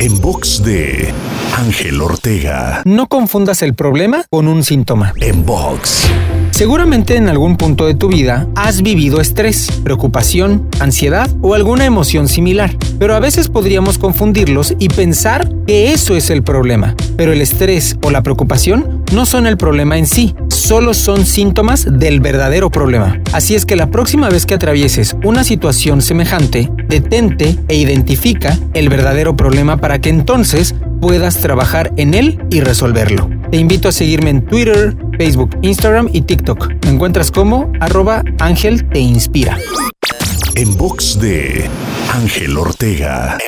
En box de Ángel Ortega. No confundas el problema con un síntoma. En box. Seguramente en algún punto de tu vida has vivido estrés, preocupación, ansiedad o alguna emoción similar, pero a veces podríamos confundirlos y pensar que eso es el problema. Pero el estrés o la preocupación no son el problema en sí, solo son síntomas del verdadero problema. Así es que la próxima vez que atravieses una situación semejante, detente e identifica el verdadero problema para que entonces puedas trabajar en él y resolverlo. Te invito a seguirme en Twitter, Facebook, Instagram y TikTok. Me encuentras como arroba Ángel Te Inspira. En box de Ángel Ortega.